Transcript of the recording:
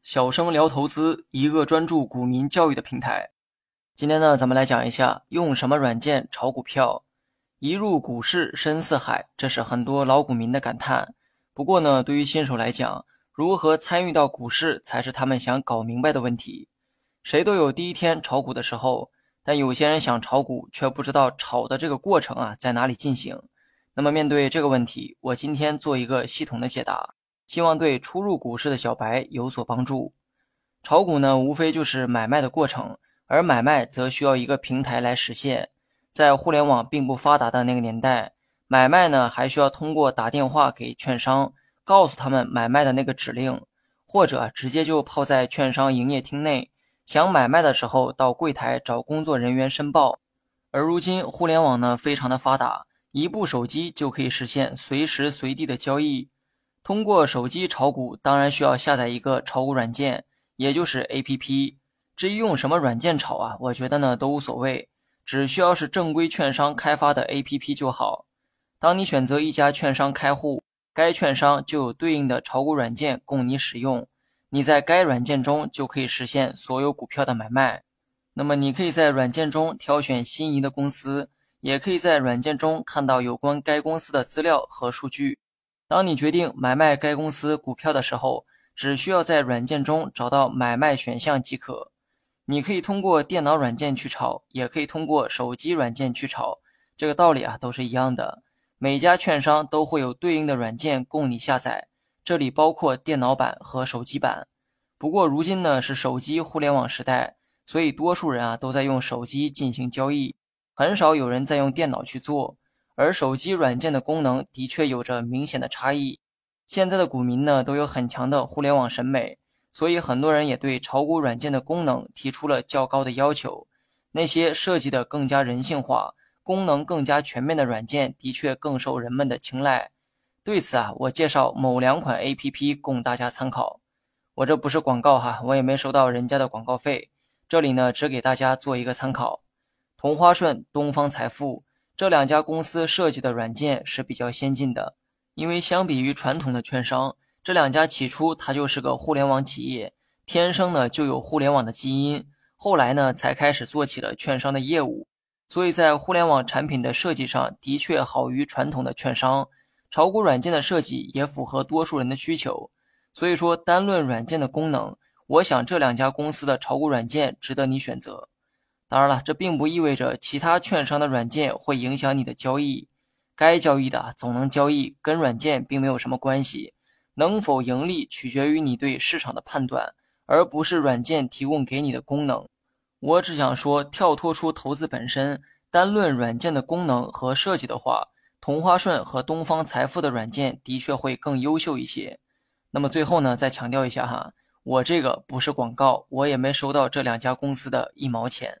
小生聊投资，一个专注股民教育的平台。今天呢，咱们来讲一下用什么软件炒股票。一入股市深似海，这是很多老股民的感叹。不过呢，对于新手来讲，如何参与到股市才是他们想搞明白的问题。谁都有第一天炒股的时候，但有些人想炒股，却不知道炒的这个过程啊在哪里进行。那么面对这个问题，我今天做一个系统的解答。希望对初入股市的小白有所帮助。炒股呢，无非就是买卖的过程，而买卖则需要一个平台来实现。在互联网并不发达的那个年代，买卖呢还需要通过打电话给券商，告诉他们买卖的那个指令，或者直接就泡在券商营业厅内，想买卖的时候到柜台找工作人员申报。而如今互联网呢非常的发达，一部手机就可以实现随时随地的交易。通过手机炒股，当然需要下载一个炒股软件，也就是 APP。至于用什么软件炒啊，我觉得呢都无所谓，只需要是正规券商开发的 APP 就好。当你选择一家券商开户，该券商就有对应的炒股软件供你使用。你在该软件中就可以实现所有股票的买卖。那么你可以在软件中挑选心仪的公司，也可以在软件中看到有关该公司的资料和数据。当你决定买卖该公司股票的时候，只需要在软件中找到买卖选项即可。你可以通过电脑软件去炒，也可以通过手机软件去炒，这个道理啊都是一样的。每家券商都会有对应的软件供你下载，这里包括电脑版和手机版。不过如今呢是手机互联网时代，所以多数人啊都在用手机进行交易，很少有人在用电脑去做。而手机软件的功能的确有着明显的差异。现在的股民呢都有很强的互联网审美，所以很多人也对炒股软件的功能提出了较高的要求。那些设计的更加人性化、功能更加全面的软件，的确更受人们的青睐。对此啊，我介绍某两款 APP 供大家参考。我这不是广告哈，我也没收到人家的广告费。这里呢，只给大家做一个参考。同花顺、东方财富。这两家公司设计的软件是比较先进的，因为相比于传统的券商，这两家起初它就是个互联网企业，天生呢就有互联网的基因，后来呢才开始做起了券商的业务，所以在互联网产品的设计上的确好于传统的券商。炒股软件的设计也符合多数人的需求，所以说单论软件的功能，我想这两家公司的炒股软件值得你选择。当然了，这并不意味着其他券商的软件会影响你的交易。该交易的总能交易，跟软件并没有什么关系。能否盈利取决于你对市场的判断，而不是软件提供给你的功能。我只想说，跳脱出投资本身，单论软件的功能和设计的话，同花顺和东方财富的软件的确会更优秀一些。那么最后呢，再强调一下哈，我这个不是广告，我也没收到这两家公司的一毛钱。